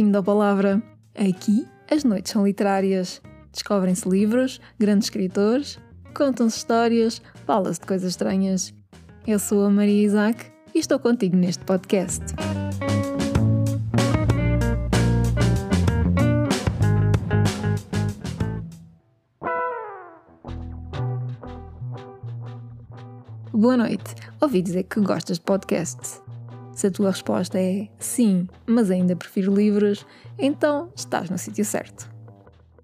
Bem-vindo à Palavra. Aqui as noites são literárias. Descobrem-se livros, grandes escritores, contam-se histórias, fala-se de coisas estranhas. Eu sou a Maria Isaac e estou contigo neste podcast. Boa noite. Ouvi dizer que gostas de podcasts. Se a tua resposta é sim, mas ainda prefiro livros, então estás no sítio certo.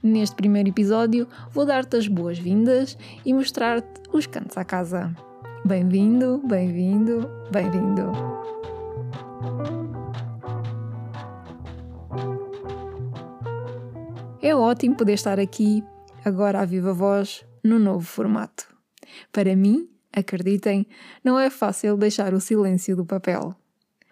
Neste primeiro episódio, vou dar-te as boas-vindas e mostrar-te os cantos à casa. Bem-vindo, bem-vindo, bem-vindo. É ótimo poder estar aqui, agora à viva voz, no novo formato. Para mim, acreditem, não é fácil deixar o silêncio do papel.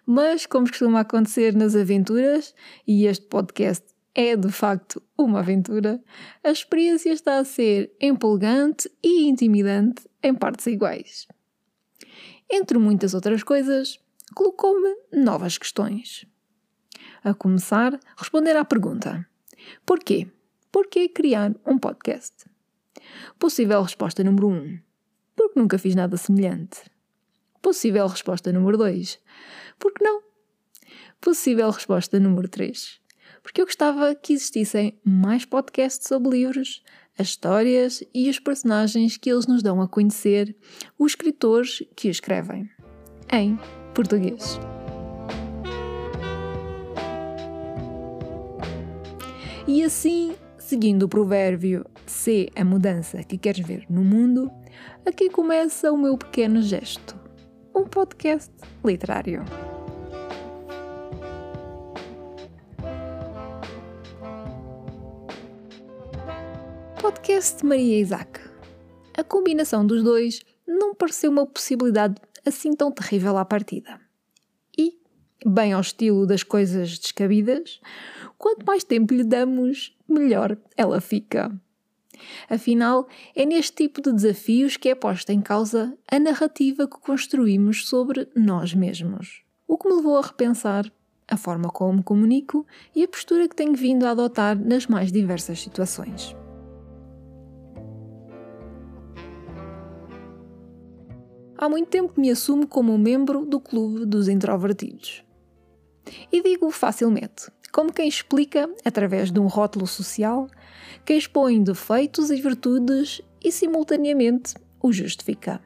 Mas, como costuma acontecer nas aventuras, e este podcast é de facto uma aventura, a experiência está a ser empolgante e intimidante em partes iguais. Entre muitas outras coisas, colocou-me novas questões. A começar, responder à pergunta: Porquê? Porquê criar um podcast? Possível resposta número 1. Um, porque nunca fiz nada semelhante. Possível resposta número 2. Por que não? Possível resposta número 3. Porque eu gostava que existissem mais podcasts sobre livros, as histórias e os personagens que eles nos dão a conhecer, os escritores que os escrevem. Em português. E assim, seguindo o provérbio "Se a mudança que queres ver no mundo, aqui começa o meu pequeno gesto um podcast literário. Podcast Maria Isaac. A combinação dos dois não pareceu uma possibilidade assim tão terrível à partida. E, bem ao estilo das coisas descabidas, quanto mais tempo lhe damos, melhor ela fica. Afinal, é neste tipo de desafios que é posta em causa a narrativa que construímos sobre nós mesmos. O que me levou a repensar a forma como me comunico e a postura que tenho vindo a adotar nas mais diversas situações. Há muito tempo me assumo como um membro do Clube dos Introvertidos. E digo facilmente, como quem explica, através de um rótulo social, que expõe defeitos e virtudes e, simultaneamente, o justifica.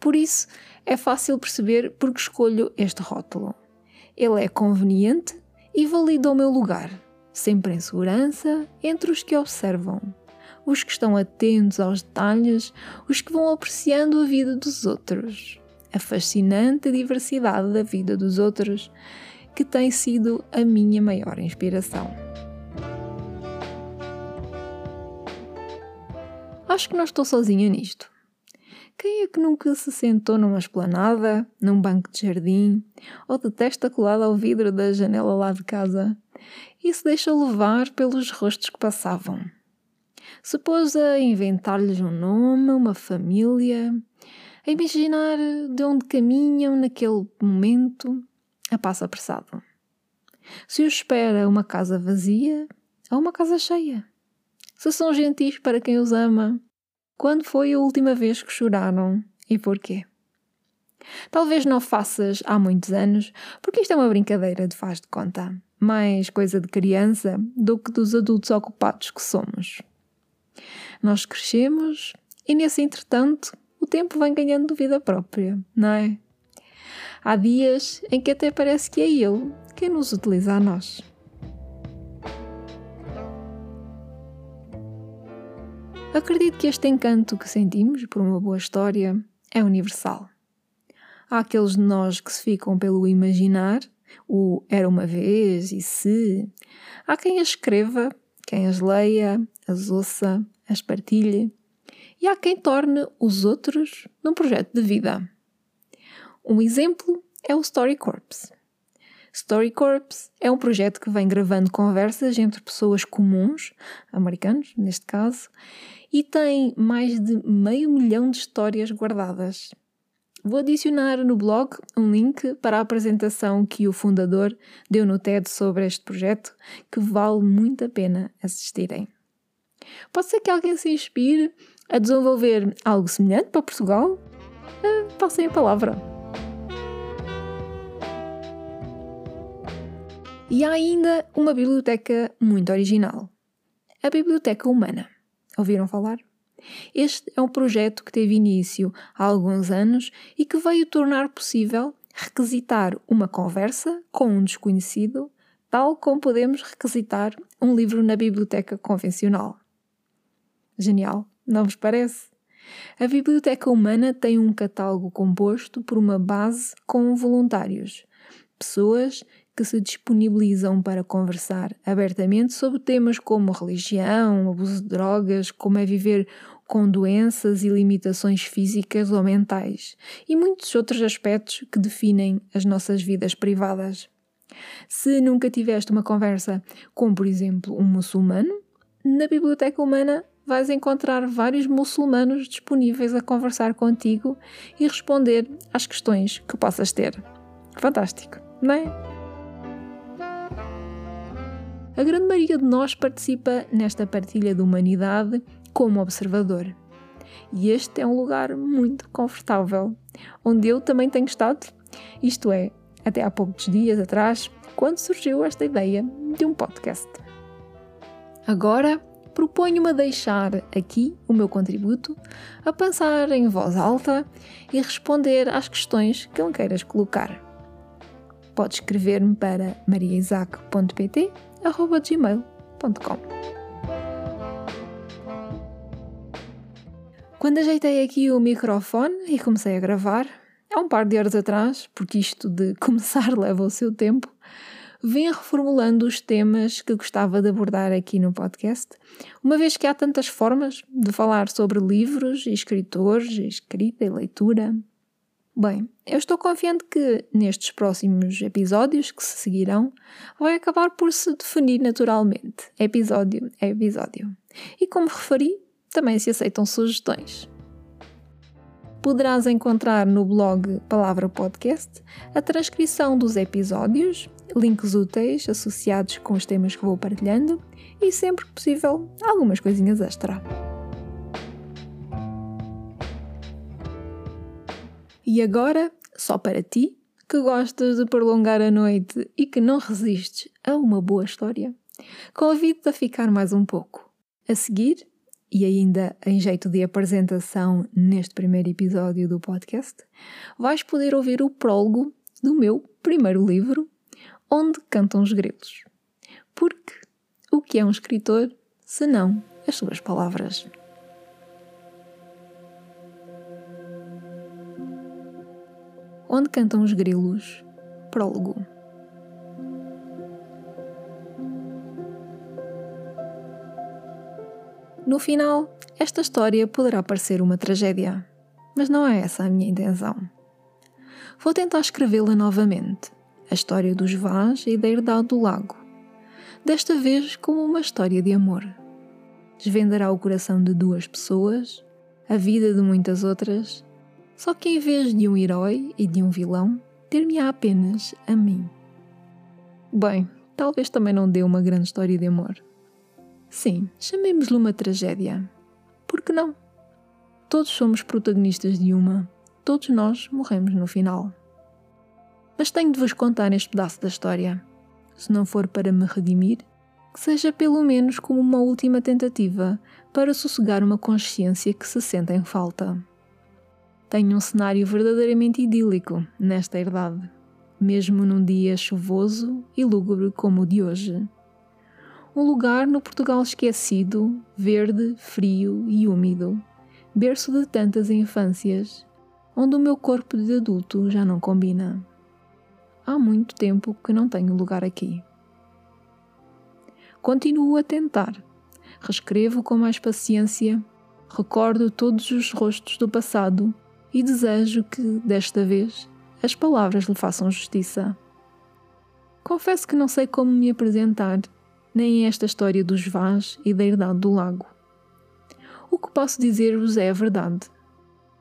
Por isso, é fácil perceber por que escolho este rótulo. Ele é conveniente e valida o meu lugar, sempre em segurança entre os que observam, os que estão atentos aos detalhes, os que vão apreciando a vida dos outros, a fascinante diversidade da vida dos outros que tem sido a minha maior inspiração. Acho que não estou sozinha nisto. Quem é que nunca se sentou numa esplanada, num banco de jardim, ou de testa colada ao vidro da janela lá de casa e se deixa levar pelos rostos que passavam? Se pôs a inventar-lhes um nome, uma família, a imaginar de onde caminham naquele momento, passo apressado. Se os espera uma casa vazia ou uma casa cheia. Se são gentis para quem os ama, quando foi a última vez que choraram e porquê? Talvez não faças há muitos anos, porque isto é uma brincadeira de faz de conta, mais coisa de criança do que dos adultos ocupados que somos. Nós crescemos e nesse entretanto o tempo vem ganhando vida própria, não é? Há dias em que até parece que é Ele quem nos utiliza a nós. Acredito que este encanto que sentimos por uma boa história é universal. Há aqueles de nós que se ficam pelo imaginar, o era uma vez e se. Há quem as escreva, quem as leia, as ouça, as partilhe. E há quem torne os outros num projeto de vida. Um exemplo é o Story Corps. Story é um projeto que vem gravando conversas entre pessoas comuns, americanos neste caso, e tem mais de meio milhão de histórias guardadas. Vou adicionar no blog um link para a apresentação que o fundador deu no TED sobre este projeto, que vale muito a pena assistirem. Pode ser que alguém se inspire a desenvolver algo semelhante para Portugal? Uh, passem a palavra. E há ainda uma biblioteca muito original. A Biblioteca Humana. Ouviram falar? Este é um projeto que teve início há alguns anos e que veio tornar possível requisitar uma conversa com um desconhecido, tal como podemos requisitar um livro na biblioteca convencional. Genial, não vos parece? A Biblioteca Humana tem um catálogo composto por uma base com voluntários, pessoas que se disponibilizam para conversar abertamente sobre temas como religião, abuso de drogas, como é viver com doenças e limitações físicas ou mentais, e muitos outros aspectos que definem as nossas vidas privadas. Se nunca tiveste uma conversa com, por exemplo, um muçulmano, na Biblioteca Humana vais encontrar vários muçulmanos disponíveis a conversar contigo e responder às questões que possas ter. Fantástico, não é? A grande maioria de nós participa nesta partilha de humanidade como observador. E este é um lugar muito confortável, onde eu também tenho estado, isto é, até há poucos dias atrás, quando surgiu esta ideia de um podcast. Agora proponho-me a deixar aqui o meu contributo, a pensar em voz alta e responder às questões que me queiras colocar. Podes escrever-me para mariaisaac.pt gmail.com. Quando ajeitei aqui o microfone e comecei a gravar, há um par de horas atrás, porque isto de começar leva o seu tempo, vim reformulando os temas que gostava de abordar aqui no podcast, uma vez que há tantas formas de falar sobre livros, escritores, escrita e leitura, Bem, eu estou confiante que nestes próximos episódios que se seguirão vai acabar por se definir naturalmente, episódio a episódio. E como referi, também se aceitam sugestões. Poderás encontrar no blog Palavra Podcast a transcrição dos episódios, links úteis associados com os temas que vou partilhando e, sempre que possível, algumas coisinhas extra. E agora, só para ti, que gostas de prolongar a noite e que não resistes a uma boa história, convido-te a ficar mais um pouco. A seguir, e ainda em jeito de apresentação neste primeiro episódio do podcast, vais poder ouvir o prólogo do meu primeiro livro, Onde Cantam os Grilos. Porque o que é um escritor se não as suas palavras? Onde cantam os grilos. Prólogo. No final, esta história poderá parecer uma tragédia, mas não é essa a minha intenção. Vou tentar escrevê-la novamente, a história dos Vaz e da herdade do lago, desta vez como uma história de amor. Desvendará o coração de duas pessoas, a vida de muitas outras só que em vez de um herói e de um vilão, ter-me-á apenas a mim. Bem, talvez também não dê uma grande história de amor. Sim, chamemos-lhe uma tragédia. Por que não? Todos somos protagonistas de uma, todos nós morremos no final. Mas tenho de vos contar este pedaço da história. Se não for para me redimir, que seja pelo menos como uma última tentativa para sossegar uma consciência que se sente em falta. Tenho um cenário verdadeiramente idílico nesta herdade, mesmo num dia chuvoso e lúgubre como o de hoje. Um lugar no Portugal esquecido, verde, frio e úmido, berço de tantas infâncias, onde o meu corpo de adulto já não combina. Há muito tempo que não tenho lugar aqui. Continuo a tentar. Reescrevo com mais paciência, recordo todos os rostos do passado e desejo que, desta vez, as palavras lhe façam justiça. Confesso que não sei como me apresentar, nem esta história dos Vaz e da herdade do lago. O que posso dizer-vos é a verdade.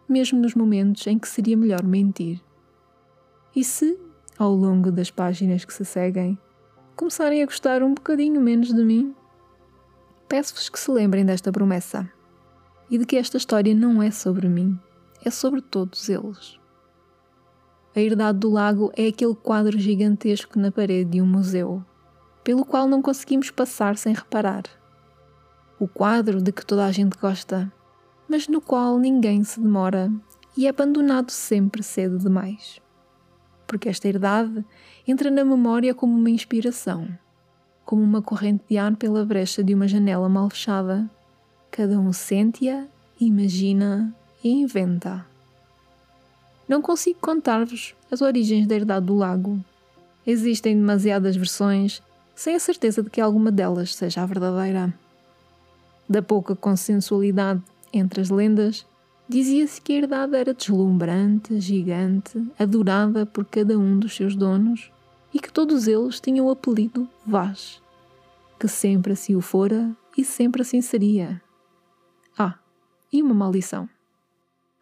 mesmo nos momentos em que seria melhor mentir. E se, ao longo das páginas que se seguem, começarem a gostar um bocadinho menos de mim, peço-vos que se lembrem desta promessa e de que esta história não é sobre mim, é sobre todos eles. A Herdade do Lago é aquele quadro gigantesco na parede de um museu, pelo qual não conseguimos passar sem reparar. O quadro de que toda a gente gosta, mas no qual ninguém se demora e é abandonado sempre cedo demais. Porque esta herdade entra na memória como uma inspiração, como uma corrente de ar pela brecha de uma janela mal fechada. Cada um sente-a, imagina e inventa. Não consigo contar-vos as origens da Herdade do Lago. Existem demasiadas versões, sem a certeza de que alguma delas seja a verdadeira. Da pouca consensualidade entre as lendas, dizia-se que a herdade era deslumbrante, gigante, adorada por cada um dos seus donos e que todos eles tinham o apelido Vaz, que sempre assim o fora e sempre assim seria. Ah, e uma maldição.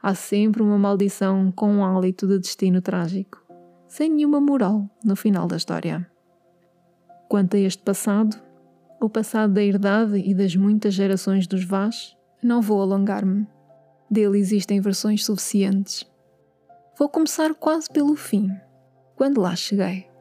Há sempre uma maldição com um hálito de destino trágico, sem nenhuma moral no final da história. Quanto a este passado, o passado da herdade e das muitas gerações dos Vaz, não vou alongar-me. Dele existem versões suficientes. Vou começar quase pelo fim, quando lá cheguei.